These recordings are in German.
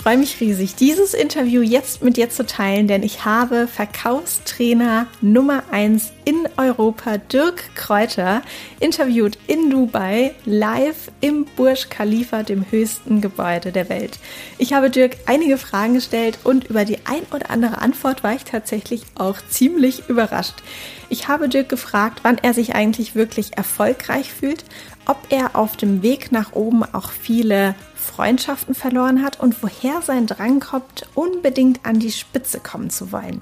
Freue mich riesig, dieses Interview jetzt mit dir zu teilen, denn ich habe Verkaufstrainer Nummer 1 in Europa, Dirk Kräuter, interviewt in Dubai, live im Burj Khalifa, dem höchsten Gebäude der Welt. Ich habe Dirk einige Fragen gestellt und über die ein oder andere Antwort war ich tatsächlich auch ziemlich überrascht. Ich habe Dirk gefragt, wann er sich eigentlich wirklich erfolgreich fühlt, ob er auf dem Weg nach oben auch viele Freundschaften verloren hat und woher sein Drang kommt, unbedingt an die Spitze kommen zu wollen.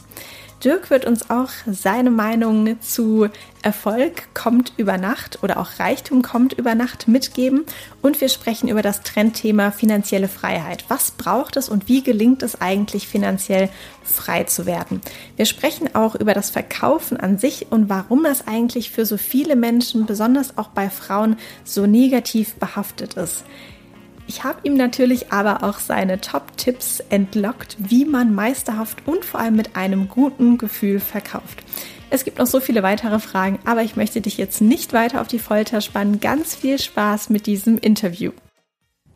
Dirk wird uns auch seine Meinung zu Erfolg kommt über Nacht oder auch Reichtum kommt über Nacht mitgeben und wir sprechen über das Trendthema finanzielle Freiheit. Was braucht es und wie gelingt es eigentlich finanziell frei zu werden? Wir sprechen auch über das Verkaufen an sich und warum das eigentlich für so viele Menschen, besonders auch bei Frauen, so negativ behaftet ist. Ich habe ihm natürlich aber auch seine Top-Tipps entlockt, wie man meisterhaft und vor allem mit einem guten Gefühl verkauft. Es gibt noch so viele weitere Fragen, aber ich möchte dich jetzt nicht weiter auf die Folter spannen. Ganz viel Spaß mit diesem Interview.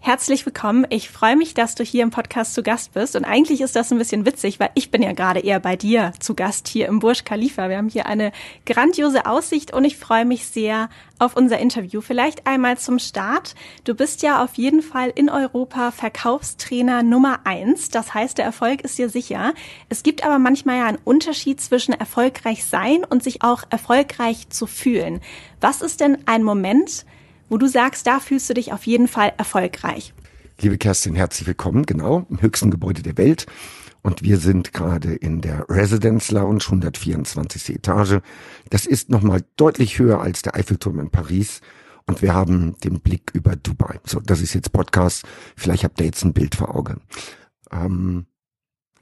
Herzlich willkommen. Ich freue mich, dass du hier im Podcast zu Gast bist. Und eigentlich ist das ein bisschen witzig, weil ich bin ja gerade eher bei dir zu Gast hier im Burj Khalifa. Wir haben hier eine grandiose Aussicht und ich freue mich sehr auf unser Interview. Vielleicht einmal zum Start. Du bist ja auf jeden Fall in Europa Verkaufstrainer Nummer eins. Das heißt, der Erfolg ist dir sicher. Es gibt aber manchmal ja einen Unterschied zwischen erfolgreich sein und sich auch erfolgreich zu fühlen. Was ist denn ein Moment, wo du sagst, da fühlst du dich auf jeden Fall erfolgreich. Liebe Kerstin, herzlich willkommen, genau, im höchsten Gebäude der Welt. Und wir sind gerade in der Residence Lounge, 124. Etage. Das ist nochmal deutlich höher als der Eiffelturm in Paris. Und wir haben den Blick über Dubai. So, das ist jetzt Podcast. Vielleicht habt ihr jetzt ein Bild vor Augen. Ähm,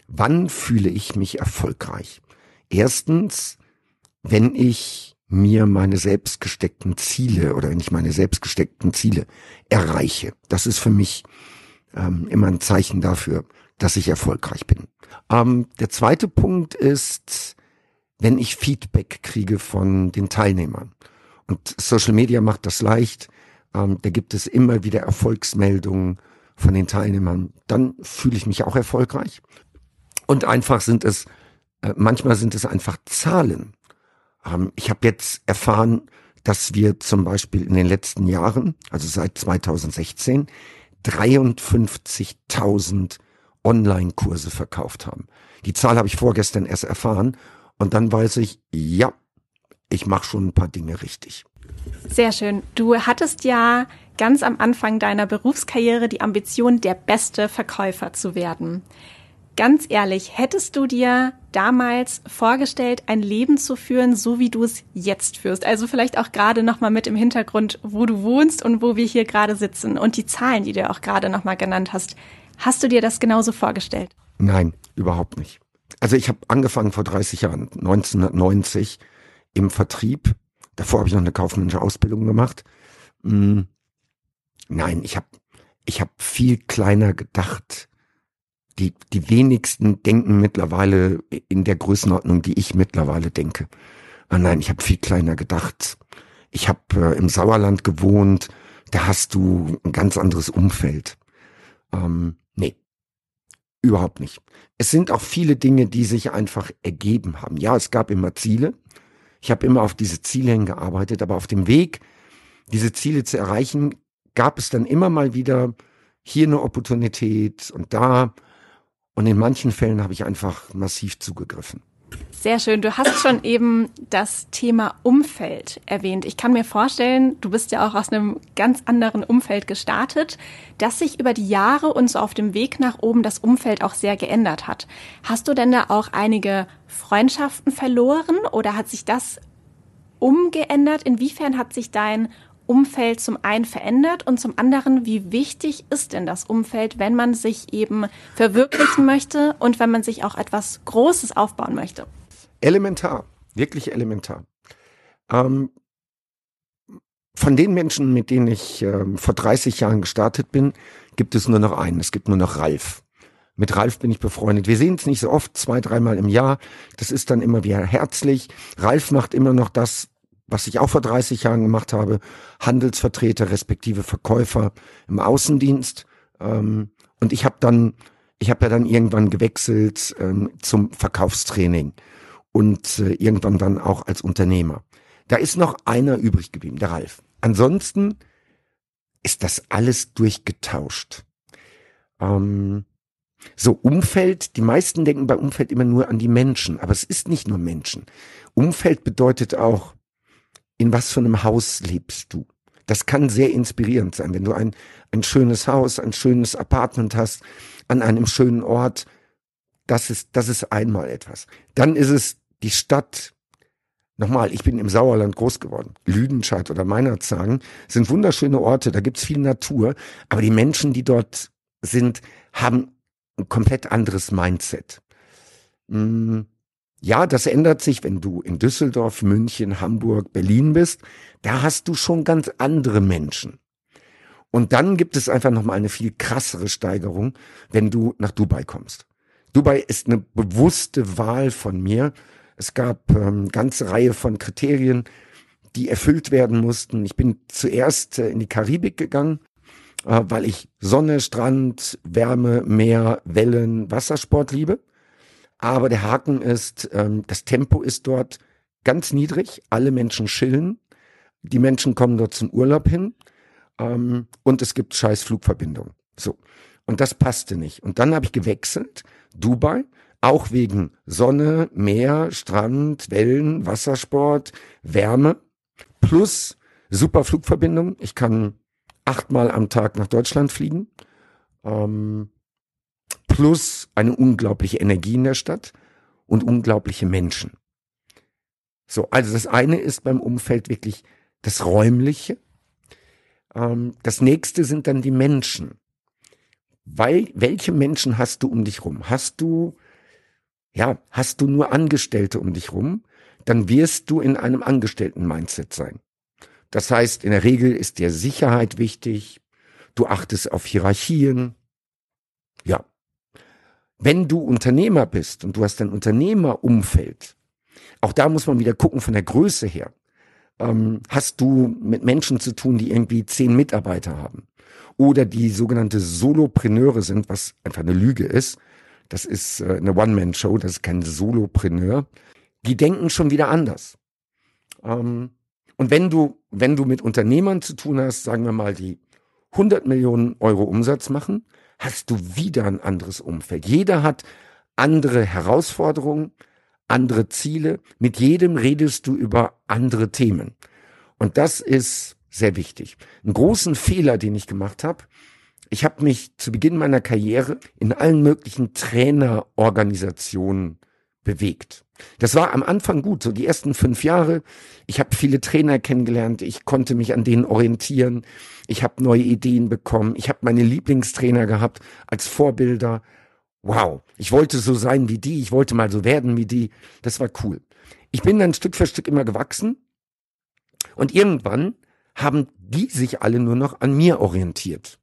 wann fühle ich mich erfolgreich? Erstens, wenn ich mir meine selbstgesteckten Ziele oder wenn ich meine selbstgesteckten Ziele erreiche. Das ist für mich ähm, immer ein Zeichen dafür, dass ich erfolgreich bin. Ähm, der zweite Punkt ist, wenn ich Feedback kriege von den Teilnehmern. Und Social Media macht das leicht. Ähm, da gibt es immer wieder Erfolgsmeldungen von den Teilnehmern. Dann fühle ich mich auch erfolgreich. Und einfach sind es, äh, manchmal sind es einfach Zahlen. Ähm, ich habe jetzt erfahren, dass wir zum Beispiel in den letzten Jahren, also seit 2016, 53.000 Online-Kurse verkauft haben. Die Zahl habe ich vorgestern erst erfahren und dann weiß ich, ja, ich mache schon ein paar Dinge richtig. Sehr schön. Du hattest ja ganz am Anfang deiner Berufskarriere die Ambition, der beste Verkäufer zu werden. Ganz ehrlich, hättest du dir damals vorgestellt, ein Leben zu führen, so wie du es jetzt führst? Also vielleicht auch gerade nochmal mit im Hintergrund, wo du wohnst und wo wir hier gerade sitzen und die Zahlen, die du auch gerade nochmal genannt hast. Hast du dir das genauso vorgestellt? Nein, überhaupt nicht. Also ich habe angefangen vor 30 Jahren, 1990 im Vertrieb. Davor habe ich noch eine kaufmännische Ausbildung gemacht. Hm, nein, ich habe ich hab viel kleiner gedacht die, die wenigsten denken mittlerweile in der Größenordnung, die ich mittlerweile denke. Ah nein, ich habe viel kleiner gedacht. Ich habe äh, im Sauerland gewohnt, da hast du ein ganz anderes Umfeld. Ähm, nee, überhaupt nicht. Es sind auch viele Dinge, die sich einfach ergeben haben. Ja, es gab immer Ziele. Ich habe immer auf diese Ziele hingearbeitet, aber auf dem Weg, diese Ziele zu erreichen, gab es dann immer mal wieder hier eine Opportunität und da und in manchen Fällen habe ich einfach massiv zugegriffen. Sehr schön. Du hast schon eben das Thema Umfeld erwähnt. Ich kann mir vorstellen, du bist ja auch aus einem ganz anderen Umfeld gestartet, dass sich über die Jahre und so auf dem Weg nach oben das Umfeld auch sehr geändert hat. Hast du denn da auch einige Freundschaften verloren oder hat sich das umgeändert? Inwiefern hat sich dein Umfeld zum einen verändert und zum anderen, wie wichtig ist denn das Umfeld, wenn man sich eben verwirklichen möchte und wenn man sich auch etwas Großes aufbauen möchte? Elementar, wirklich elementar. Ähm, von den Menschen, mit denen ich äh, vor 30 Jahren gestartet bin, gibt es nur noch einen. Es gibt nur noch Ralf. Mit Ralf bin ich befreundet. Wir sehen es nicht so oft, zwei, dreimal im Jahr. Das ist dann immer wieder herzlich. Ralf macht immer noch das, was ich auch vor 30 Jahren gemacht habe. Handelsvertreter respektive Verkäufer im Außendienst. Ähm, und ich habe dann, ich habe ja dann irgendwann gewechselt ähm, zum Verkaufstraining und äh, irgendwann dann auch als Unternehmer. Da ist noch einer übrig geblieben, der Ralf. Ansonsten ist das alles durchgetauscht. Ähm, so, Umfeld, die meisten denken bei Umfeld immer nur an die Menschen, aber es ist nicht nur Menschen. Umfeld bedeutet auch, in was für einem Haus lebst du? Das kann sehr inspirierend sein, wenn du ein, ein schönes Haus, ein schönes Apartment hast, an einem schönen Ort. Das ist, das ist einmal etwas. Dann ist es die Stadt, Nochmal, ich bin im Sauerland groß geworden. Lüdenscheid oder Meinerzhagen sind wunderschöne Orte, da gibt's viel Natur, aber die Menschen, die dort sind, haben ein komplett anderes Mindset. Hm, ja, das ändert sich, wenn du in Düsseldorf, München, Hamburg, Berlin bist. Da hast du schon ganz andere Menschen. Und dann gibt es einfach nochmal eine viel krassere Steigerung, wenn du nach Dubai kommst. Dubai ist eine bewusste Wahl von mir, es gab ähm, ganze Reihe von Kriterien, die erfüllt werden mussten. Ich bin zuerst äh, in die Karibik gegangen, äh, weil ich Sonne, Strand, Wärme, Meer, Wellen, Wassersport liebe. Aber der Haken ist, ähm, das Tempo ist dort ganz niedrig. Alle Menschen chillen. Die Menschen kommen dort zum Urlaub hin. Ähm, und es gibt scheiß Flugverbindungen. So. Und das passte nicht. Und dann habe ich gewechselt. Dubai auch wegen Sonne, Meer, Strand, Wellen, Wassersport, Wärme plus super Flugverbindung. Ich kann achtmal am Tag nach Deutschland fliegen. Ähm, plus eine unglaubliche Energie in der Stadt und unglaubliche Menschen. So, also das eine ist beim Umfeld wirklich das Räumliche. Ähm, das nächste sind dann die Menschen. Weil, welche Menschen hast du um dich rum? Hast du ja, hast du nur Angestellte um dich rum, dann wirst du in einem Angestellten-Mindset sein. Das heißt, in der Regel ist dir Sicherheit wichtig, du achtest auf Hierarchien. Ja. Wenn du Unternehmer bist und du hast ein Unternehmerumfeld, auch da muss man wieder gucken von der Größe her. Ähm, hast du mit Menschen zu tun, die irgendwie zehn Mitarbeiter haben oder die sogenannte Solopreneure sind, was einfach eine Lüge ist, das ist äh, eine One-Man-Show, das ist kein Solopreneur. Die denken schon wieder anders. Ähm, und wenn du, wenn du mit Unternehmern zu tun hast, sagen wir mal, die 100 Millionen Euro Umsatz machen, hast du wieder ein anderes Umfeld. Jeder hat andere Herausforderungen, andere Ziele. Mit jedem redest du über andere Themen. Und das ist sehr wichtig. Einen großen Fehler, den ich gemacht habe, ich habe mich zu Beginn meiner Karriere in allen möglichen Trainerorganisationen bewegt. Das war am Anfang gut, so die ersten fünf Jahre. Ich habe viele Trainer kennengelernt, ich konnte mich an denen orientieren, ich habe neue Ideen bekommen, ich habe meine Lieblingstrainer gehabt als Vorbilder. Wow, ich wollte so sein wie die, ich wollte mal so werden wie die. Das war cool. Ich bin dann Stück für Stück immer gewachsen und irgendwann haben die sich alle nur noch an mir orientiert.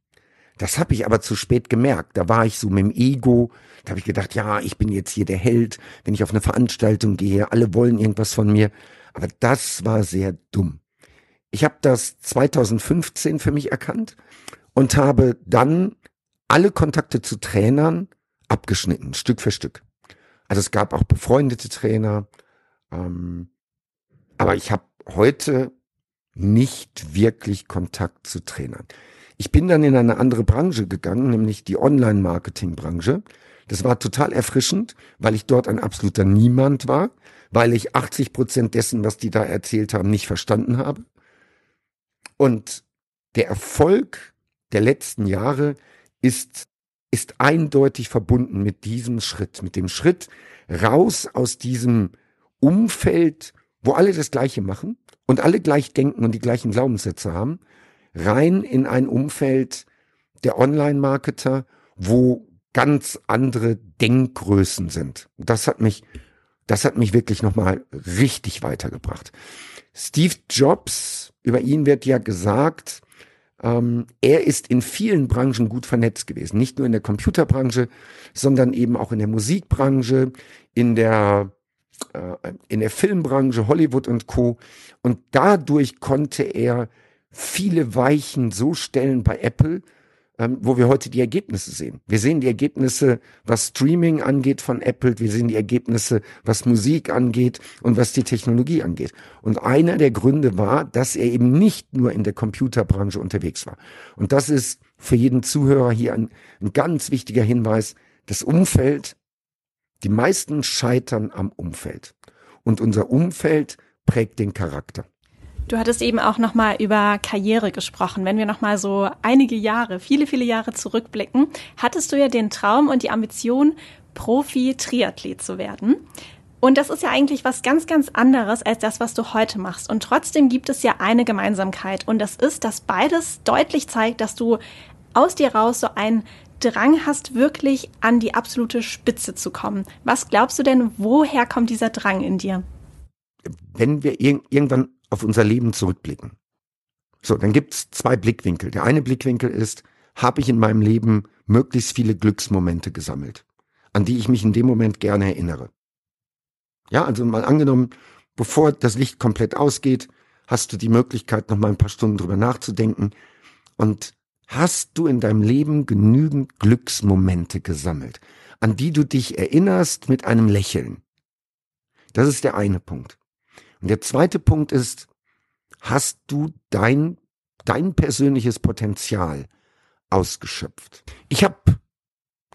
Das habe ich aber zu spät gemerkt. Da war ich so mit dem Ego. Da habe ich gedacht, ja, ich bin jetzt hier der Held, wenn ich auf eine Veranstaltung gehe. Alle wollen irgendwas von mir. Aber das war sehr dumm. Ich habe das 2015 für mich erkannt und habe dann alle Kontakte zu Trainern abgeschnitten, Stück für Stück. Also es gab auch befreundete Trainer, ähm, aber ich habe heute nicht wirklich Kontakt zu Trainern. Ich bin dann in eine andere Branche gegangen, nämlich die Online-Marketing-Branche. Das war total erfrischend, weil ich dort ein absoluter Niemand war, weil ich 80 Prozent dessen, was die da erzählt haben, nicht verstanden habe. Und der Erfolg der letzten Jahre ist, ist eindeutig verbunden mit diesem Schritt, mit dem Schritt raus aus diesem Umfeld, wo alle das Gleiche machen und alle gleich denken und die gleichen Glaubenssätze haben rein in ein Umfeld der Online-Marketer, wo ganz andere Denkgrößen sind. Das hat mich, das hat mich wirklich nochmal richtig weitergebracht. Steve Jobs, über ihn wird ja gesagt, Ähm, er ist in vielen Branchen gut vernetzt gewesen. Nicht nur in der Computerbranche, sondern eben auch in der Musikbranche, in der, äh, in der Filmbranche, Hollywood und Co. Und dadurch konnte er viele Weichen so stellen bei Apple, ähm, wo wir heute die Ergebnisse sehen. Wir sehen die Ergebnisse, was Streaming angeht von Apple, wir sehen die Ergebnisse, was Musik angeht und was die Technologie angeht. Und einer der Gründe war, dass er eben nicht nur in der Computerbranche unterwegs war. Und das ist für jeden Zuhörer hier ein, ein ganz wichtiger Hinweis. Das Umfeld, die meisten scheitern am Umfeld. Und unser Umfeld prägt den Charakter. Du hattest eben auch noch mal über Karriere gesprochen. Wenn wir noch mal so einige Jahre, viele, viele Jahre zurückblicken, hattest du ja den Traum und die Ambition, Profi-Triathlet zu werden. Und das ist ja eigentlich was ganz, ganz anderes als das, was du heute machst. Und trotzdem gibt es ja eine Gemeinsamkeit. Und das ist, dass beides deutlich zeigt, dass du aus dir raus so einen Drang hast, wirklich an die absolute Spitze zu kommen. Was glaubst du denn, woher kommt dieser Drang in dir? Wenn wir ir irgendwann auf unser Leben zurückblicken. So, dann gibt's zwei Blickwinkel. Der eine Blickwinkel ist, habe ich in meinem Leben möglichst viele Glücksmomente gesammelt, an die ich mich in dem Moment gerne erinnere. Ja, also mal angenommen, bevor das Licht komplett ausgeht, hast du die Möglichkeit, noch mal ein paar Stunden drüber nachzudenken und hast du in deinem Leben genügend Glücksmomente gesammelt, an die du dich erinnerst mit einem Lächeln. Das ist der eine Punkt. Und der zweite Punkt ist, hast du dein, dein persönliches Potenzial ausgeschöpft? Ich habe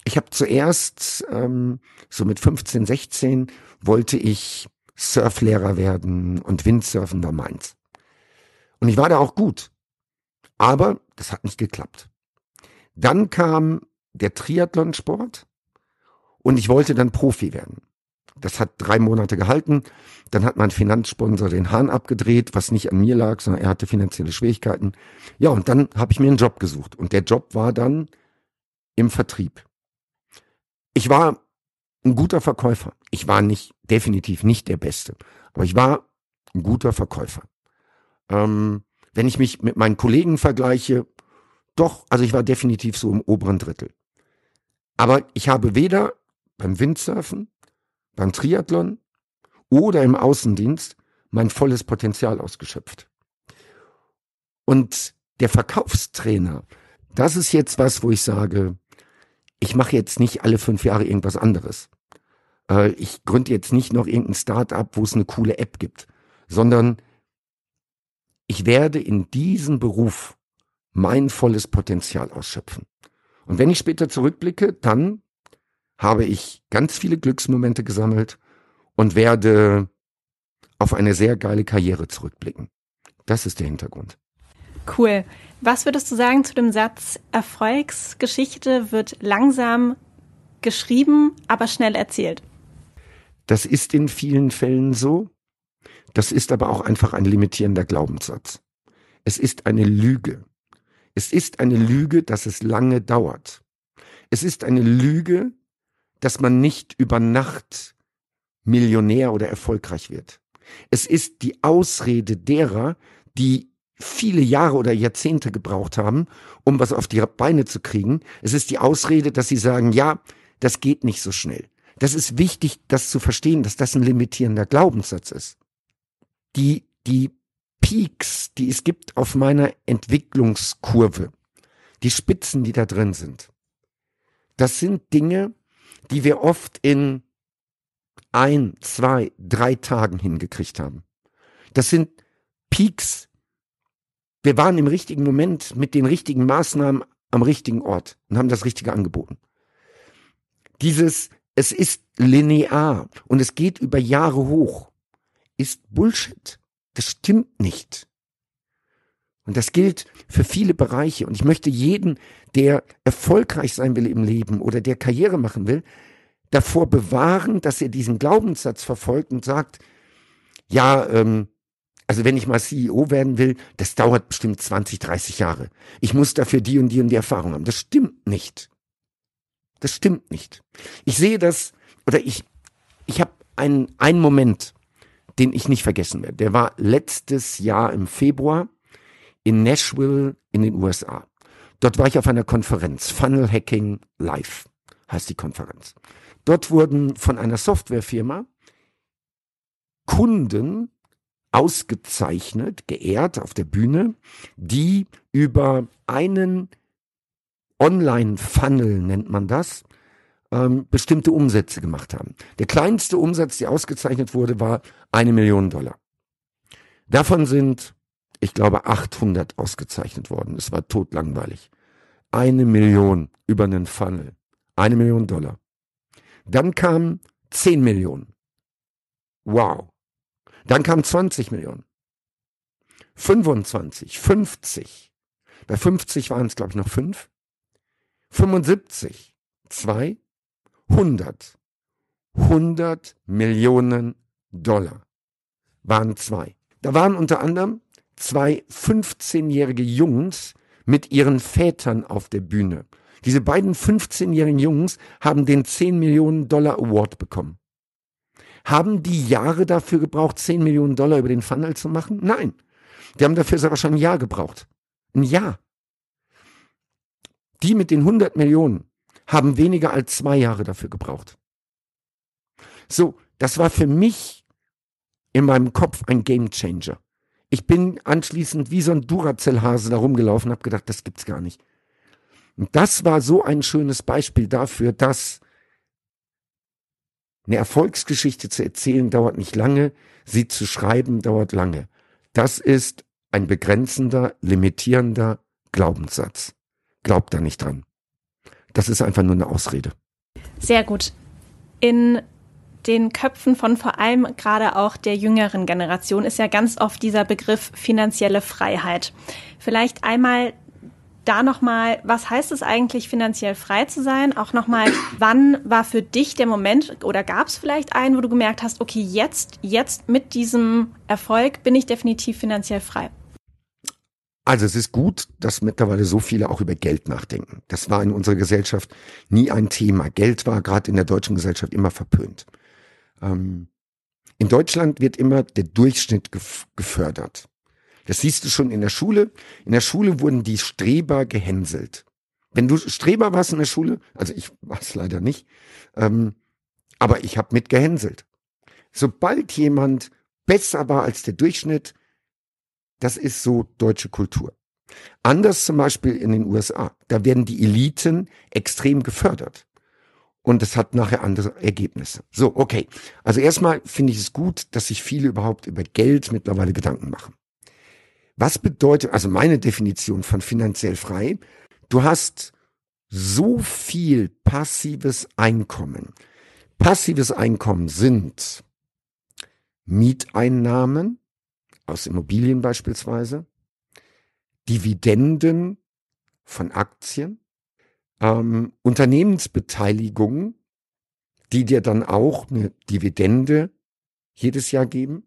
ich hab zuerst, ähm, so mit 15, 16, wollte ich Surflehrer werden und Windsurfen war meins. Und ich war da auch gut. Aber das hat nicht geklappt. Dann kam der Triathlonsport und ich wollte dann Profi werden. Das hat drei Monate gehalten. Dann hat mein Finanzsponsor den Hahn abgedreht, was nicht an mir lag, sondern er hatte finanzielle Schwierigkeiten. Ja, und dann habe ich mir einen Job gesucht. Und der Job war dann im Vertrieb. Ich war ein guter Verkäufer. Ich war nicht, definitiv nicht der Beste. Aber ich war ein guter Verkäufer. Ähm, wenn ich mich mit meinen Kollegen vergleiche, doch, also ich war definitiv so im oberen Drittel. Aber ich habe weder beim Windsurfen beim Triathlon oder im Außendienst mein volles Potenzial ausgeschöpft. Und der Verkaufstrainer, das ist jetzt was, wo ich sage, ich mache jetzt nicht alle fünf Jahre irgendwas anderes. Äh, ich gründe jetzt nicht noch irgendein Start-up, wo es eine coole App gibt, sondern ich werde in diesem Beruf mein volles Potenzial ausschöpfen. Und wenn ich später zurückblicke, dann habe ich ganz viele Glücksmomente gesammelt und werde auf eine sehr geile Karriere zurückblicken. Das ist der Hintergrund. Cool. Was würdest du sagen zu dem Satz, Erfolgsgeschichte wird langsam geschrieben, aber schnell erzählt? Das ist in vielen Fällen so. Das ist aber auch einfach ein limitierender Glaubenssatz. Es ist eine Lüge. Es ist eine Lüge, dass es lange dauert. Es ist eine Lüge, dass man nicht über Nacht Millionär oder erfolgreich wird. Es ist die Ausrede derer, die viele Jahre oder Jahrzehnte gebraucht haben, um was auf die Beine zu kriegen. Es ist die Ausrede, dass sie sagen, ja, das geht nicht so schnell. Das ist wichtig, das zu verstehen, dass das ein limitierender Glaubenssatz ist. Die, die Peaks, die es gibt auf meiner Entwicklungskurve, die Spitzen, die da drin sind, das sind Dinge, die wir oft in ein, zwei, drei Tagen hingekriegt haben. Das sind Peaks. Wir waren im richtigen Moment mit den richtigen Maßnahmen am richtigen Ort und haben das Richtige angeboten. Dieses, es ist linear und es geht über Jahre hoch, ist Bullshit. Das stimmt nicht. Und das gilt für viele Bereiche. Und ich möchte jeden, der erfolgreich sein will im Leben oder der Karriere machen will, davor bewahren, dass er diesen Glaubenssatz verfolgt und sagt, ja, ähm, also wenn ich mal CEO werden will, das dauert bestimmt 20, 30 Jahre. Ich muss dafür die und die und die Erfahrung haben. Das stimmt nicht. Das stimmt nicht. Ich sehe das, oder ich, ich habe einen, einen Moment, den ich nicht vergessen werde. Der war letztes Jahr im Februar in Nashville in den USA. Dort war ich auf einer Konferenz, Funnel Hacking Live heißt die Konferenz. Dort wurden von einer Softwarefirma Kunden ausgezeichnet, geehrt auf der Bühne, die über einen Online-Funnel nennt man das, ähm, bestimmte Umsätze gemacht haben. Der kleinste Umsatz, der ausgezeichnet wurde, war eine Million Dollar. Davon sind, ich glaube, 800 ausgezeichnet worden. Es war totlangweilig. Eine Million über einen Funnel. Eine Million Dollar. Dann kamen 10 Millionen. Wow. Dann kamen 20 Millionen. 25, 50. Bei 50 waren es, glaube ich, noch 5. 75, 2, 100. 100 Millionen Dollar waren zwei. Da waren unter anderem zwei 15-jährige Jungs mit ihren Vätern auf der Bühne. Diese beiden 15-jährigen Jungs haben den 10 Millionen Dollar Award bekommen. Haben die Jahre dafür gebraucht, 10 Millionen Dollar über den Funnel zu machen? Nein. Die haben dafür sogar schon ein Jahr gebraucht. Ein Jahr. Die mit den 100 Millionen haben weniger als zwei Jahre dafür gebraucht. So, das war für mich in meinem Kopf ein Game Changer. Ich bin anschließend wie so ein Duracell-Hase da rumgelaufen habe gedacht, das gibt's gar nicht. Und das war so ein schönes Beispiel dafür, dass eine Erfolgsgeschichte zu erzählen dauert nicht lange, sie zu schreiben dauert lange. Das ist ein begrenzender, limitierender Glaubenssatz. Glaubt da nicht dran. Das ist einfach nur eine Ausrede. Sehr gut. In den Köpfen von vor allem gerade auch der jüngeren Generation ist ja ganz oft dieser Begriff finanzielle Freiheit. Vielleicht einmal da nochmal, was heißt es eigentlich, finanziell frei zu sein? Auch nochmal, wann war für dich der Moment oder gab es vielleicht einen, wo du gemerkt hast, okay, jetzt, jetzt mit diesem Erfolg bin ich definitiv finanziell frei? Also es ist gut, dass mittlerweile so viele auch über Geld nachdenken. Das war in unserer Gesellschaft nie ein Thema. Geld war gerade in der deutschen Gesellschaft immer verpönt. Ähm, in Deutschland wird immer der Durchschnitt gef gefördert. Das siehst du schon in der Schule. In der Schule wurden die Streber gehänselt. Wenn du Streber warst in der Schule, also ich war es leider nicht, ähm, aber ich habe mitgehänselt. Sobald jemand besser war als der Durchschnitt, das ist so deutsche Kultur. Anders zum Beispiel in den USA. Da werden die Eliten extrem gefördert. Und es hat nachher andere Ergebnisse. So, okay. Also erstmal finde ich es gut, dass sich viele überhaupt über Geld mittlerweile Gedanken machen. Was bedeutet, also meine Definition von finanziell frei, du hast so viel passives Einkommen. Passives Einkommen sind Mieteinnahmen aus Immobilien beispielsweise, Dividenden von Aktien, ähm, Unternehmensbeteiligungen, die dir dann auch eine Dividende jedes Jahr geben.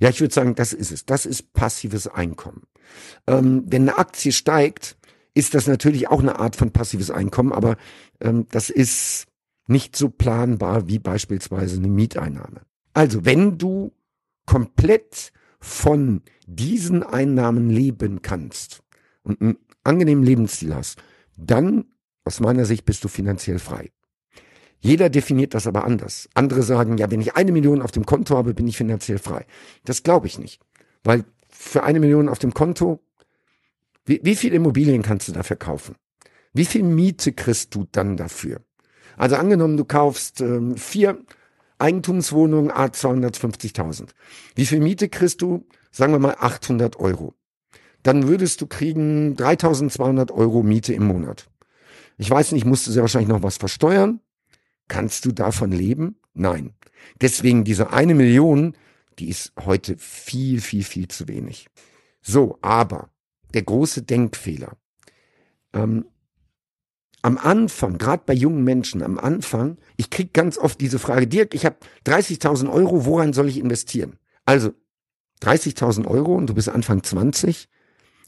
Ja, ich würde sagen, das ist es. Das ist passives Einkommen. Ähm, wenn eine Aktie steigt, ist das natürlich auch eine Art von passives Einkommen, aber ähm, das ist nicht so planbar wie beispielsweise eine Mieteinnahme. Also, wenn du komplett von diesen Einnahmen leben kannst und einen angenehmen Lebensstil hast, dann aus meiner Sicht bist du finanziell frei. Jeder definiert das aber anders. Andere sagen, ja, wenn ich eine Million auf dem Konto habe, bin ich finanziell frei. Das glaube ich nicht. Weil für eine Million auf dem Konto, wie, wie viel Immobilien kannst du dafür kaufen? Wie viel Miete kriegst du dann dafür? Also angenommen, du kaufst ähm, vier Eigentumswohnungen A 250.000. Wie viel Miete kriegst du? Sagen wir mal 800 Euro. Dann würdest du kriegen 3200 Euro Miete im Monat. Ich weiß nicht, musst du sehr wahrscheinlich noch was versteuern. Kannst du davon leben? Nein. Deswegen diese eine Million, die ist heute viel, viel, viel zu wenig. So, aber der große Denkfehler. Ähm, am Anfang, gerade bei jungen Menschen, am Anfang, ich krieg ganz oft diese Frage, Dirk, ich habe 30.000 Euro, woran soll ich investieren? Also 30.000 Euro und du bist Anfang 20,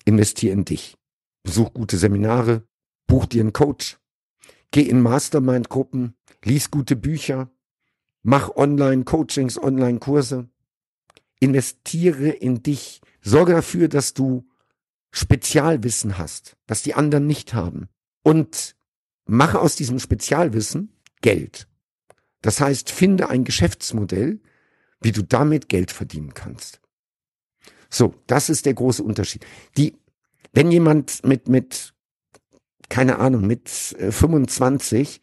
investier in dich. Besuch gute Seminare, buch dir einen Coach, geh in Mastermind-Gruppen, lies gute Bücher, mach Online-Coachings, Online-Kurse, investiere in dich, sorge dafür, dass du Spezialwissen hast, was die anderen nicht haben und mache aus diesem Spezialwissen Geld. Das heißt, finde ein Geschäftsmodell, wie du damit Geld verdienen kannst. So, das ist der große Unterschied. Die, wenn jemand mit, mit, keine Ahnung, mit 25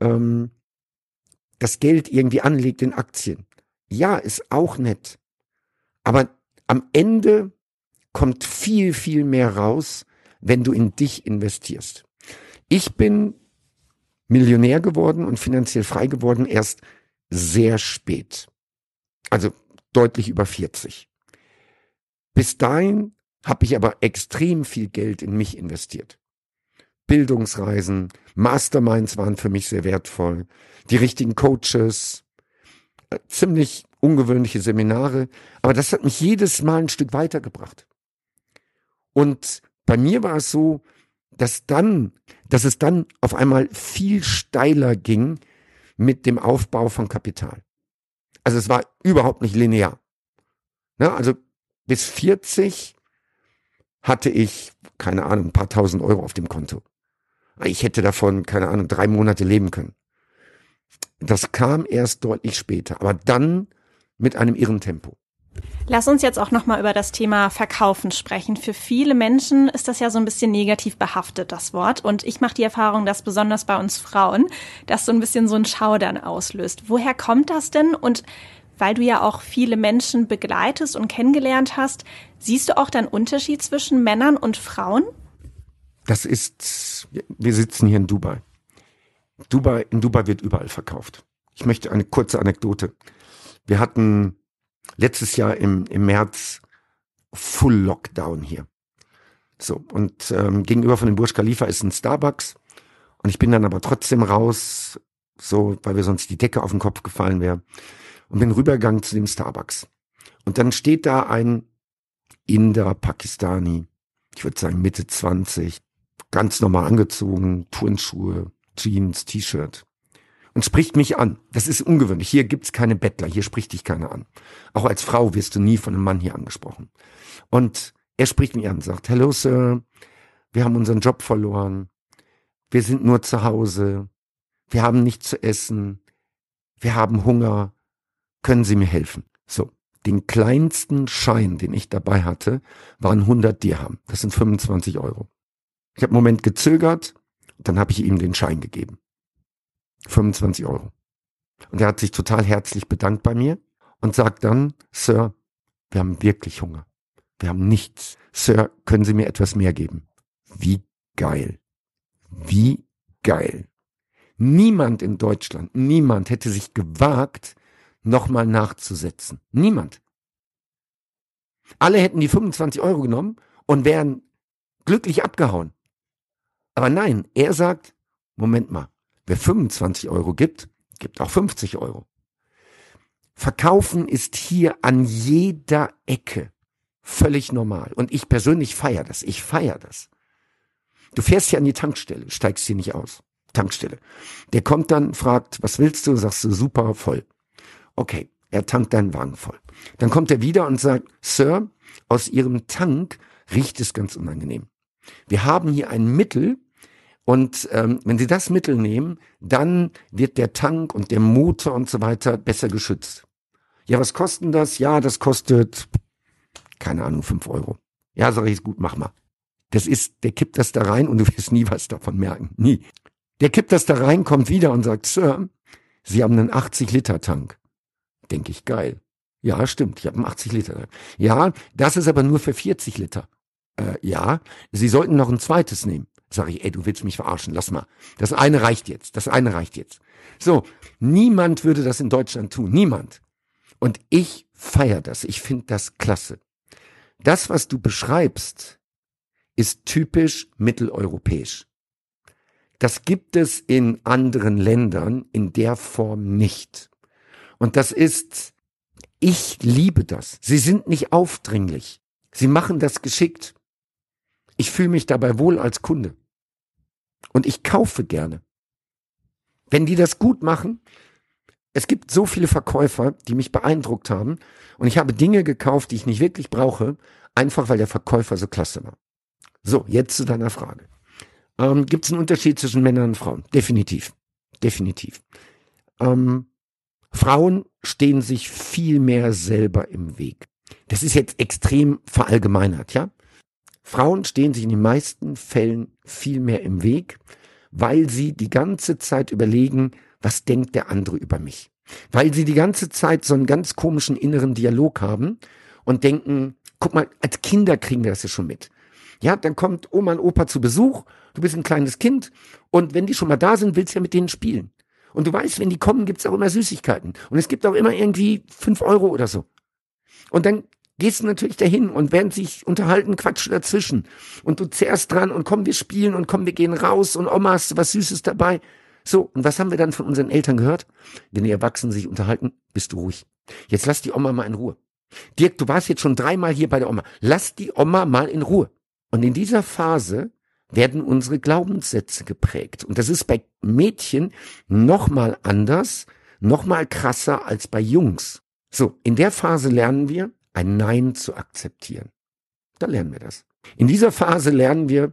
äh, ähm, das Geld irgendwie anlegt in Aktien, ja, ist auch nett. Aber am Ende kommt viel, viel mehr raus, wenn du in dich investierst. Ich bin Millionär geworden und finanziell frei geworden erst sehr spät. Also deutlich über 40. Bis dahin habe ich aber extrem viel Geld in mich investiert. Bildungsreisen, Masterminds waren für mich sehr wertvoll, die richtigen Coaches, äh, ziemlich ungewöhnliche Seminare, aber das hat mich jedes Mal ein Stück weitergebracht. Und bei mir war es so, dass dann, dass es dann auf einmal viel steiler ging mit dem Aufbau von Kapital. Also es war überhaupt nicht linear. Ja, ne, also bis 40 hatte ich, keine Ahnung, ein paar tausend Euro auf dem Konto. Ich hätte davon, keine Ahnung, drei Monate leben können. Das kam erst deutlich später, aber dann mit einem irren Tempo. Lass uns jetzt auch noch mal über das Thema Verkaufen sprechen. Für viele Menschen ist das ja so ein bisschen negativ behaftet, das Wort. Und ich mache die Erfahrung, dass besonders bei uns Frauen das so ein bisschen so ein Schaudern auslöst. Woher kommt das denn? Und weil du ja auch viele Menschen begleitest und kennengelernt hast, siehst du auch dann Unterschied zwischen Männern und Frauen? Das ist, wir sitzen hier in Dubai. Dubai, in Dubai wird überall verkauft. Ich möchte eine kurze Anekdote. Wir hatten letztes Jahr im, im März Full Lockdown hier. So, und ähm, gegenüber von dem Burj Khalifa ist ein Starbucks. Und ich bin dann aber trotzdem raus, so, weil mir sonst die Decke auf den Kopf gefallen wäre. Und bin rübergegangen zu dem Starbucks. Und dann steht da ein Inder, Pakistani, ich würde sagen Mitte 20, ganz normal angezogen, Turnschuhe, Jeans, T-Shirt und spricht mich an. Das ist ungewöhnlich. Hier gibt's keine Bettler, hier spricht dich keiner an. Auch als Frau wirst du nie von einem Mann hier angesprochen. Und er spricht mich an und sagt, Hello Sir, wir haben unseren Job verloren, wir sind nur zu Hause, wir haben nichts zu essen, wir haben Hunger, können Sie mir helfen? So, den kleinsten Schein, den ich dabei hatte, waren 100 Dirham. Das sind 25 Euro. Ich habe einen Moment gezögert, dann habe ich ihm den Schein gegeben. 25 Euro. Und er hat sich total herzlich bedankt bei mir und sagt dann, Sir, wir haben wirklich Hunger. Wir haben nichts. Sir, können Sie mir etwas mehr geben? Wie geil. Wie geil. Niemand in Deutschland, niemand hätte sich gewagt, nochmal nachzusetzen. Niemand. Alle hätten die 25 Euro genommen und wären glücklich abgehauen. Aber nein, er sagt, Moment mal, Wer 25 Euro gibt, gibt auch 50 Euro. Verkaufen ist hier an jeder Ecke völlig normal. Und ich persönlich feiere das. Ich feiere das. Du fährst hier an die Tankstelle, steigst hier nicht aus. Tankstelle. Der kommt dann, fragt, was willst du? Sagst du, super, voll. Okay, er tankt deinen Wagen voll. Dann kommt er wieder und sagt, Sir, aus Ihrem Tank riecht es ganz unangenehm. Wir haben hier ein Mittel, und ähm, wenn Sie das Mittel nehmen, dann wird der Tank und der Motor und so weiter besser geschützt. Ja, was kosten das? Ja, das kostet, keine Ahnung, fünf Euro. Ja, sag ich, gut, mach mal. Das ist, der kippt das da rein und du wirst nie was davon merken. Nie. Der kippt das da rein, kommt wieder und sagt, Sir, Sie haben einen 80-Liter-Tank. Denke ich, geil. Ja, stimmt, ich habe einen 80-Liter-Tank. Ja, das ist aber nur für 40 Liter. Äh, ja, Sie sollten noch ein zweites nehmen. Sag ich, ey, du willst mich verarschen, lass mal. Das eine reicht jetzt, das eine reicht jetzt. So, niemand würde das in Deutschland tun, niemand. Und ich feier das, ich finde das klasse. Das, was du beschreibst, ist typisch mitteleuropäisch. Das gibt es in anderen Ländern in der Form nicht. Und das ist, ich liebe das. Sie sind nicht aufdringlich. Sie machen das geschickt. Ich fühle mich dabei wohl als Kunde. Und ich kaufe gerne. Wenn die das gut machen, es gibt so viele Verkäufer, die mich beeindruckt haben. Und ich habe Dinge gekauft, die ich nicht wirklich brauche, einfach weil der Verkäufer so klasse war. So, jetzt zu deiner Frage. Ähm, Gibt es einen Unterschied zwischen Männern und Frauen? Definitiv. Definitiv. Ähm, Frauen stehen sich viel mehr selber im Weg. Das ist jetzt extrem verallgemeinert, ja? Frauen stehen sich in den meisten Fällen viel mehr im Weg, weil sie die ganze Zeit überlegen, was denkt der andere über mich? Weil sie die ganze Zeit so einen ganz komischen inneren Dialog haben und denken, guck mal, als Kinder kriegen wir das ja schon mit. Ja, dann kommt Oma und Opa zu Besuch, du bist ein kleines Kind und wenn die schon mal da sind, willst du ja mit denen spielen. Und du weißt, wenn die kommen, gibt's auch immer Süßigkeiten. Und es gibt auch immer irgendwie fünf Euro oder so. Und dann gehst du natürlich dahin und während sich unterhalten, quatschen dazwischen. Und du zehrst dran und komm, wir spielen und komm, wir gehen raus und Oma, hast du was Süßes dabei? So, und was haben wir dann von unseren Eltern gehört? Wenn die Erwachsenen sich unterhalten, bist du ruhig. Jetzt lass die Oma mal in Ruhe. Dirk, du warst jetzt schon dreimal hier bei der Oma. Lass die Oma mal in Ruhe. Und in dieser Phase werden unsere Glaubenssätze geprägt. Und das ist bei Mädchen noch mal anders, noch mal krasser als bei Jungs. So, in der Phase lernen wir, ein Nein zu akzeptieren. Da lernen wir das. In dieser Phase lernen wir,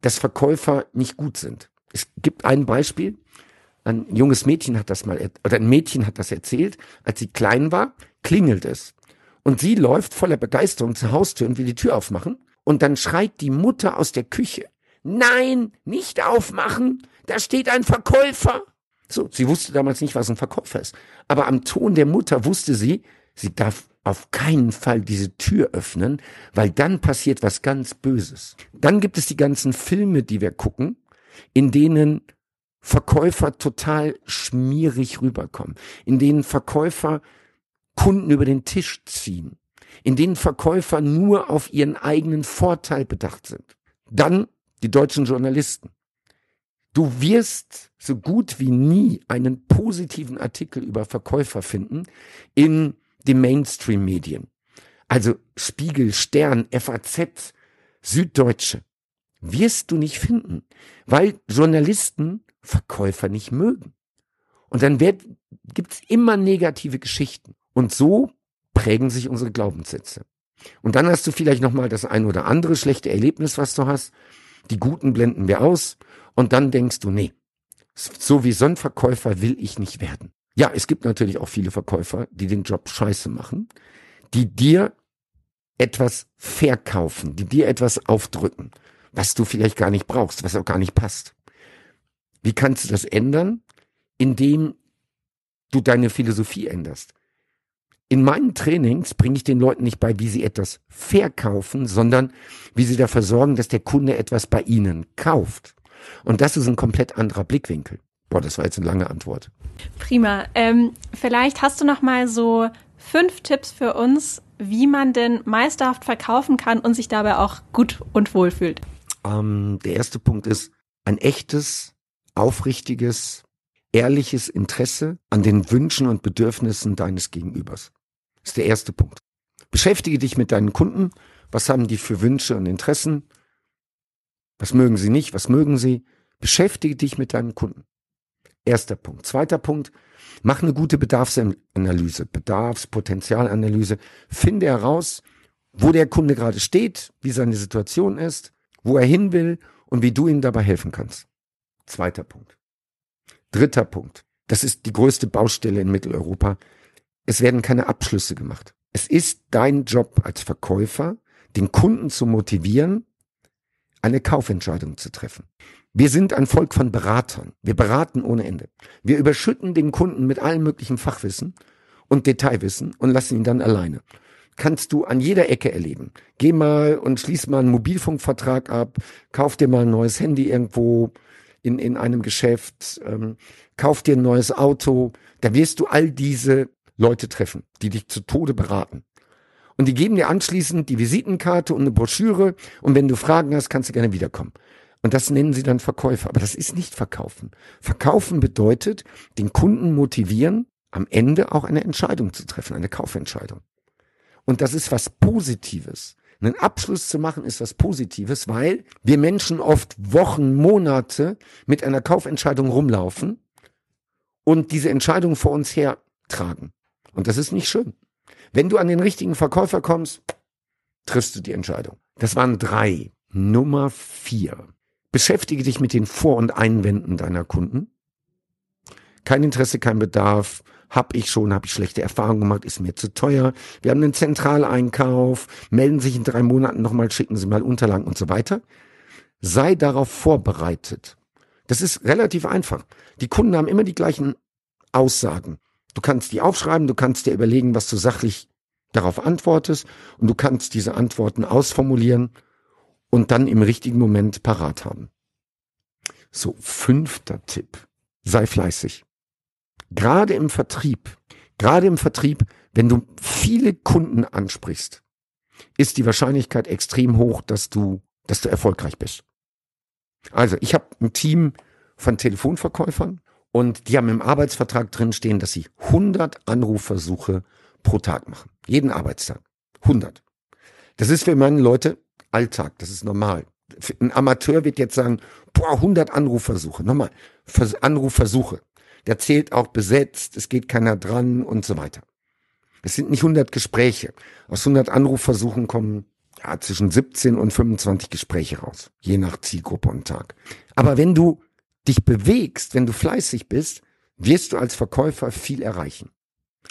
dass Verkäufer nicht gut sind. Es gibt ein Beispiel. Ein junges Mädchen hat das mal, oder ein Mädchen hat das erzählt. Als sie klein war, klingelt es. Und sie läuft voller Begeisterung zur Haustür und will die Tür aufmachen. Und dann schreit die Mutter aus der Küche. Nein, nicht aufmachen. Da steht ein Verkäufer. So, sie wusste damals nicht, was ein Verkäufer ist. Aber am Ton der Mutter wusste sie, sie darf auf keinen Fall diese Tür öffnen, weil dann passiert was ganz Böses. Dann gibt es die ganzen Filme, die wir gucken, in denen Verkäufer total schmierig rüberkommen, in denen Verkäufer Kunden über den Tisch ziehen, in denen Verkäufer nur auf ihren eigenen Vorteil bedacht sind. Dann die deutschen Journalisten. Du wirst so gut wie nie einen positiven Artikel über Verkäufer finden in den Mainstream-Medien. Also Spiegel, Stern, FAZ, Süddeutsche. Wirst du nicht finden, weil Journalisten Verkäufer nicht mögen. Und dann wird, gibt's immer negative Geschichten. Und so prägen sich unsere Glaubenssätze. Und dann hast du vielleicht noch mal das ein oder andere schlechte Erlebnis, was du hast. Die guten blenden wir aus. Und dann denkst du, nee, so wie so ein Verkäufer will ich nicht werden. Ja, es gibt natürlich auch viele Verkäufer, die den Job scheiße machen, die dir etwas verkaufen, die dir etwas aufdrücken, was du vielleicht gar nicht brauchst, was auch gar nicht passt. Wie kannst du das ändern? Indem du deine Philosophie änderst. In meinen Trainings bringe ich den Leuten nicht bei, wie sie etwas verkaufen, sondern wie sie dafür sorgen, dass der Kunde etwas bei ihnen kauft. Und das ist ein komplett anderer Blickwinkel. Boah, das war jetzt eine lange Antwort. Prima. Ähm, vielleicht hast du noch mal so fünf Tipps für uns, wie man denn meisterhaft verkaufen kann und sich dabei auch gut und wohl fühlt. Ähm, der erste Punkt ist ein echtes, aufrichtiges, ehrliches Interesse an den Wünschen und Bedürfnissen deines Gegenübers. Das ist der erste Punkt. Beschäftige dich mit deinen Kunden. Was haben die für Wünsche und Interessen? Was mögen sie nicht? Was mögen sie? Beschäftige dich mit deinen Kunden. Erster Punkt. Zweiter Punkt. Mach eine gute Bedarfsanalyse, Bedarfspotenzialanalyse. Finde heraus, wo der Kunde gerade steht, wie seine Situation ist, wo er hin will und wie du ihm dabei helfen kannst. Zweiter Punkt. Dritter Punkt. Das ist die größte Baustelle in Mitteleuropa. Es werden keine Abschlüsse gemacht. Es ist dein Job als Verkäufer, den Kunden zu motivieren, eine Kaufentscheidung zu treffen. Wir sind ein Volk von Beratern. Wir beraten ohne Ende. Wir überschütten den Kunden mit allem möglichen Fachwissen und Detailwissen und lassen ihn dann alleine. Kannst du an jeder Ecke erleben. Geh mal und schließ mal einen Mobilfunkvertrag ab, kauf dir mal ein neues Handy irgendwo in, in einem Geschäft, ähm, kauf dir ein neues Auto. Da wirst du all diese Leute treffen, die dich zu Tode beraten. Und die geben dir anschließend die Visitenkarte und eine Broschüre und wenn du Fragen hast, kannst du gerne wiederkommen. Und das nennen sie dann Verkäufer. Aber das ist nicht Verkaufen. Verkaufen bedeutet, den Kunden motivieren, am Ende auch eine Entscheidung zu treffen, eine Kaufentscheidung. Und das ist was Positives. Einen Abschluss zu machen ist was Positives, weil wir Menschen oft Wochen, Monate mit einer Kaufentscheidung rumlaufen und diese Entscheidung vor uns hertragen. Und das ist nicht schön. Wenn du an den richtigen Verkäufer kommst, triffst du die Entscheidung. Das waren drei. Nummer vier. Beschäftige dich mit den Vor- und Einwänden deiner Kunden. Kein Interesse, kein Bedarf. Hab ich schon, habe ich schlechte Erfahrungen gemacht, ist mir zu teuer. Wir haben einen Zentraleinkauf, melden sich in drei Monaten nochmal, schicken Sie mal Unterlagen und so weiter. Sei darauf vorbereitet. Das ist relativ einfach. Die Kunden haben immer die gleichen Aussagen. Du kannst die aufschreiben, du kannst dir überlegen, was du sachlich darauf antwortest und du kannst diese Antworten ausformulieren und dann im richtigen Moment parat haben. So, fünfter Tipp. Sei fleißig. Gerade im Vertrieb, gerade im Vertrieb, wenn du viele Kunden ansprichst, ist die Wahrscheinlichkeit extrem hoch, dass du, dass du erfolgreich bist. Also, ich habe ein Team von Telefonverkäufern und die haben im Arbeitsvertrag drinstehen, dass sie 100 Anrufversuche pro Tag machen. Jeden Arbeitstag. 100. Das ist für meine Leute Alltag. Das ist normal. Ein Amateur wird jetzt sagen, boah, 100 Anrufversuche. Nochmal, Anrufversuche. Der zählt auch besetzt, es geht keiner dran und so weiter. Es sind nicht 100 Gespräche. Aus 100 Anrufversuchen kommen ja, zwischen 17 und 25 Gespräche raus, je nach Zielgruppe und Tag. Aber wenn du dich bewegst, wenn du fleißig bist, wirst du als Verkäufer viel erreichen.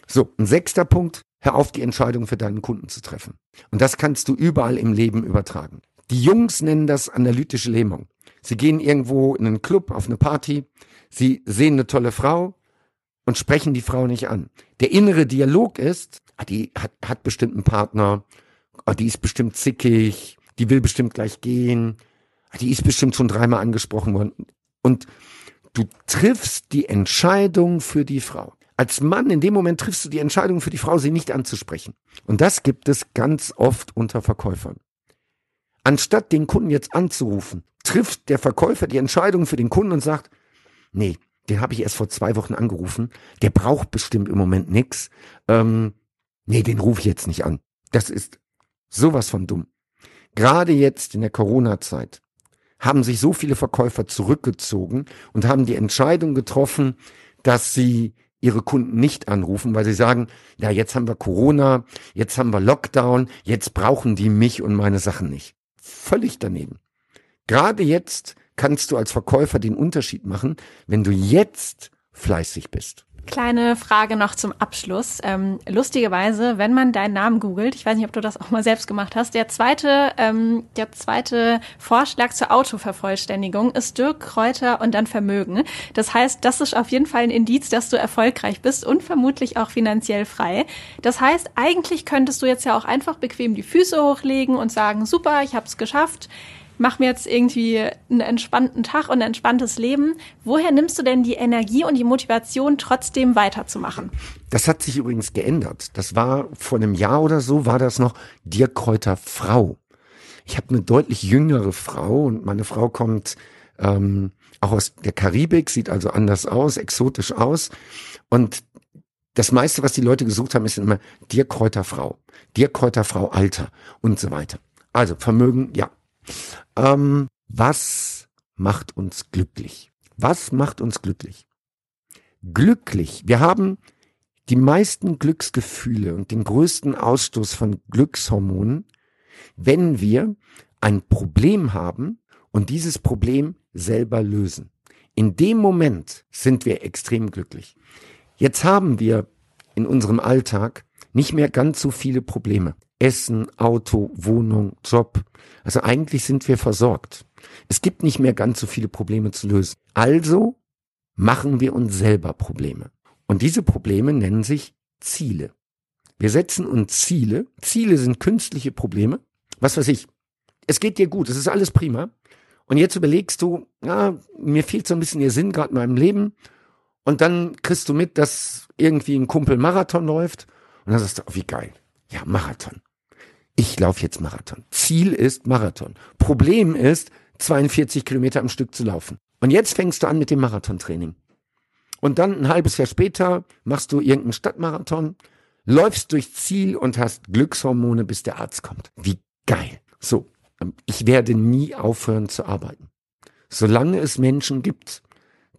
So, ein sechster Punkt, hör auf, die Entscheidung für deinen Kunden zu treffen. Und das kannst du überall im Leben übertragen. Die Jungs nennen das analytische Lähmung. Sie gehen irgendwo in einen Club, auf eine Party, sie sehen eine tolle Frau und sprechen die Frau nicht an. Der innere Dialog ist, ah, die hat, hat bestimmt einen Partner, ah, die ist bestimmt zickig, die will bestimmt gleich gehen, ah, die ist bestimmt schon dreimal angesprochen worden. Und du triffst die Entscheidung für die Frau. Als Mann in dem Moment triffst du die Entscheidung für die Frau, sie nicht anzusprechen. Und das gibt es ganz oft unter Verkäufern. Anstatt den Kunden jetzt anzurufen, trifft der Verkäufer die Entscheidung für den Kunden und sagt, nee, den habe ich erst vor zwei Wochen angerufen, der braucht bestimmt im Moment nix. Ähm, nee, den rufe ich jetzt nicht an. Das ist sowas von dumm. Gerade jetzt in der Corona-Zeit haben sich so viele Verkäufer zurückgezogen und haben die Entscheidung getroffen, dass sie ihre Kunden nicht anrufen, weil sie sagen, ja, jetzt haben wir Corona, jetzt haben wir Lockdown, jetzt brauchen die mich und meine Sachen nicht. Völlig daneben. Gerade jetzt kannst du als Verkäufer den Unterschied machen, wenn du jetzt fleißig bist. Kleine Frage noch zum Abschluss. Ähm, lustigerweise, wenn man deinen Namen googelt, ich weiß nicht, ob du das auch mal selbst gemacht hast, der zweite, ähm, der zweite Vorschlag zur Autovervollständigung ist Dirk Kräuter und dann Vermögen. Das heißt, das ist auf jeden Fall ein Indiz, dass du erfolgreich bist und vermutlich auch finanziell frei. Das heißt, eigentlich könntest du jetzt ja auch einfach bequem die Füße hochlegen und sagen, super, ich habe es geschafft mach mir jetzt irgendwie einen entspannten Tag und ein entspanntes Leben. Woher nimmst du denn die Energie und die Motivation, trotzdem weiterzumachen? Das hat sich übrigens geändert. Das war vor einem Jahr oder so, war das noch Dirkräuter Frau. Ich habe eine deutlich jüngere Frau und meine Frau kommt ähm, auch aus der Karibik, sieht also anders aus, exotisch aus. Und das meiste, was die Leute gesucht haben, ist immer Dirkräuter Frau, Dirkräuter Frau Alter und so weiter. Also Vermögen, ja, ähm, was macht uns glücklich? Was macht uns glücklich? Glücklich. Wir haben die meisten Glücksgefühle und den größten Ausstoß von Glückshormonen, wenn wir ein Problem haben und dieses Problem selber lösen. In dem Moment sind wir extrem glücklich. Jetzt haben wir in unserem Alltag nicht mehr ganz so viele Probleme. Essen, Auto, Wohnung, Job. Also eigentlich sind wir versorgt. Es gibt nicht mehr ganz so viele Probleme zu lösen. Also machen wir uns selber Probleme. Und diese Probleme nennen sich Ziele. Wir setzen uns Ziele. Ziele sind künstliche Probleme. Was weiß ich. Es geht dir gut. Es ist alles prima. Und jetzt überlegst du, ja, mir fehlt so ein bisschen der Sinn gerade in meinem Leben. Und dann kriegst du mit, dass irgendwie ein Kumpel Marathon läuft. Und dann sagst du, oh, wie geil. Ja, Marathon ich laufe jetzt Marathon. Ziel ist Marathon. Problem ist, 42 Kilometer am Stück zu laufen. Und jetzt fängst du an mit dem Marathontraining. Und dann ein halbes Jahr später machst du irgendeinen Stadtmarathon, läufst durch Ziel und hast Glückshormone, bis der Arzt kommt. Wie geil. So, ähm, ich werde nie aufhören zu arbeiten. Solange es Menschen gibt,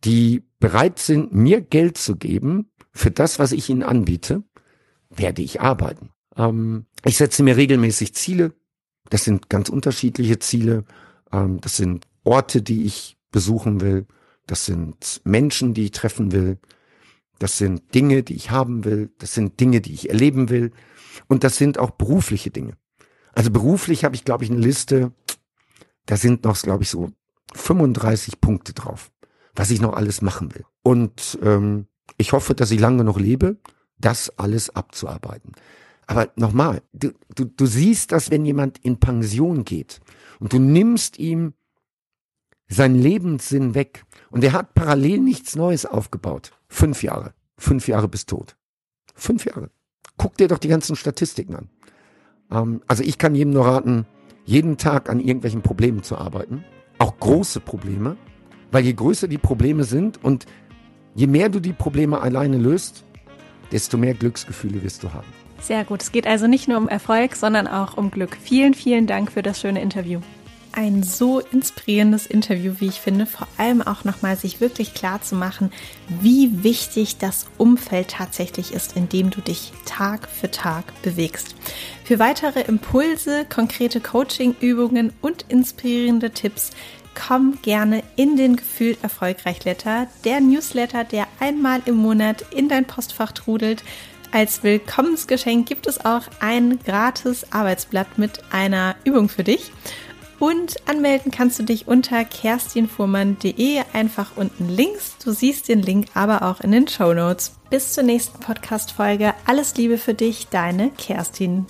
die bereit sind, mir Geld zu geben für das, was ich ihnen anbiete, werde ich arbeiten. Ähm, ich setze mir regelmäßig Ziele. Das sind ganz unterschiedliche Ziele. Ähm, das sind Orte, die ich besuchen will. Das sind Menschen, die ich treffen will. Das sind Dinge, die ich haben will. Das sind Dinge, die ich erleben will. Und das sind auch berufliche Dinge. Also beruflich habe ich, glaube ich, eine Liste. Da sind noch, glaube ich, so 35 Punkte drauf, was ich noch alles machen will. Und ähm, ich hoffe, dass ich lange noch lebe, das alles abzuarbeiten. Aber nochmal, du, du, du siehst das, wenn jemand in Pension geht und du nimmst ihm seinen Lebenssinn weg und er hat parallel nichts Neues aufgebaut. Fünf Jahre. Fünf Jahre bis tot. Fünf Jahre. Guck dir doch die ganzen Statistiken an. Ähm, also ich kann jedem nur raten, jeden Tag an irgendwelchen Problemen zu arbeiten. Auch große Probleme. Weil je größer die Probleme sind und je mehr du die Probleme alleine löst, desto mehr Glücksgefühle wirst du haben. Sehr gut. Es geht also nicht nur um Erfolg, sondern auch um Glück. Vielen, vielen Dank für das schöne Interview. Ein so inspirierendes Interview, wie ich finde, vor allem auch nochmal sich wirklich klar zu machen, wie wichtig das Umfeld tatsächlich ist, in dem du dich Tag für Tag bewegst. Für weitere Impulse, konkrete Coaching-Übungen und inspirierende Tipps komm gerne in den Gefühlt Erfolgreich Letter, der Newsletter, der einmal im Monat in dein Postfach trudelt als Willkommensgeschenk gibt es auch ein gratis Arbeitsblatt mit einer Übung für dich. Und anmelden kannst du dich unter kerstinfuhrmann.de einfach unten links. Du siehst den Link aber auch in den Show Notes. Bis zur nächsten Podcast-Folge. Alles Liebe für dich, deine Kerstin.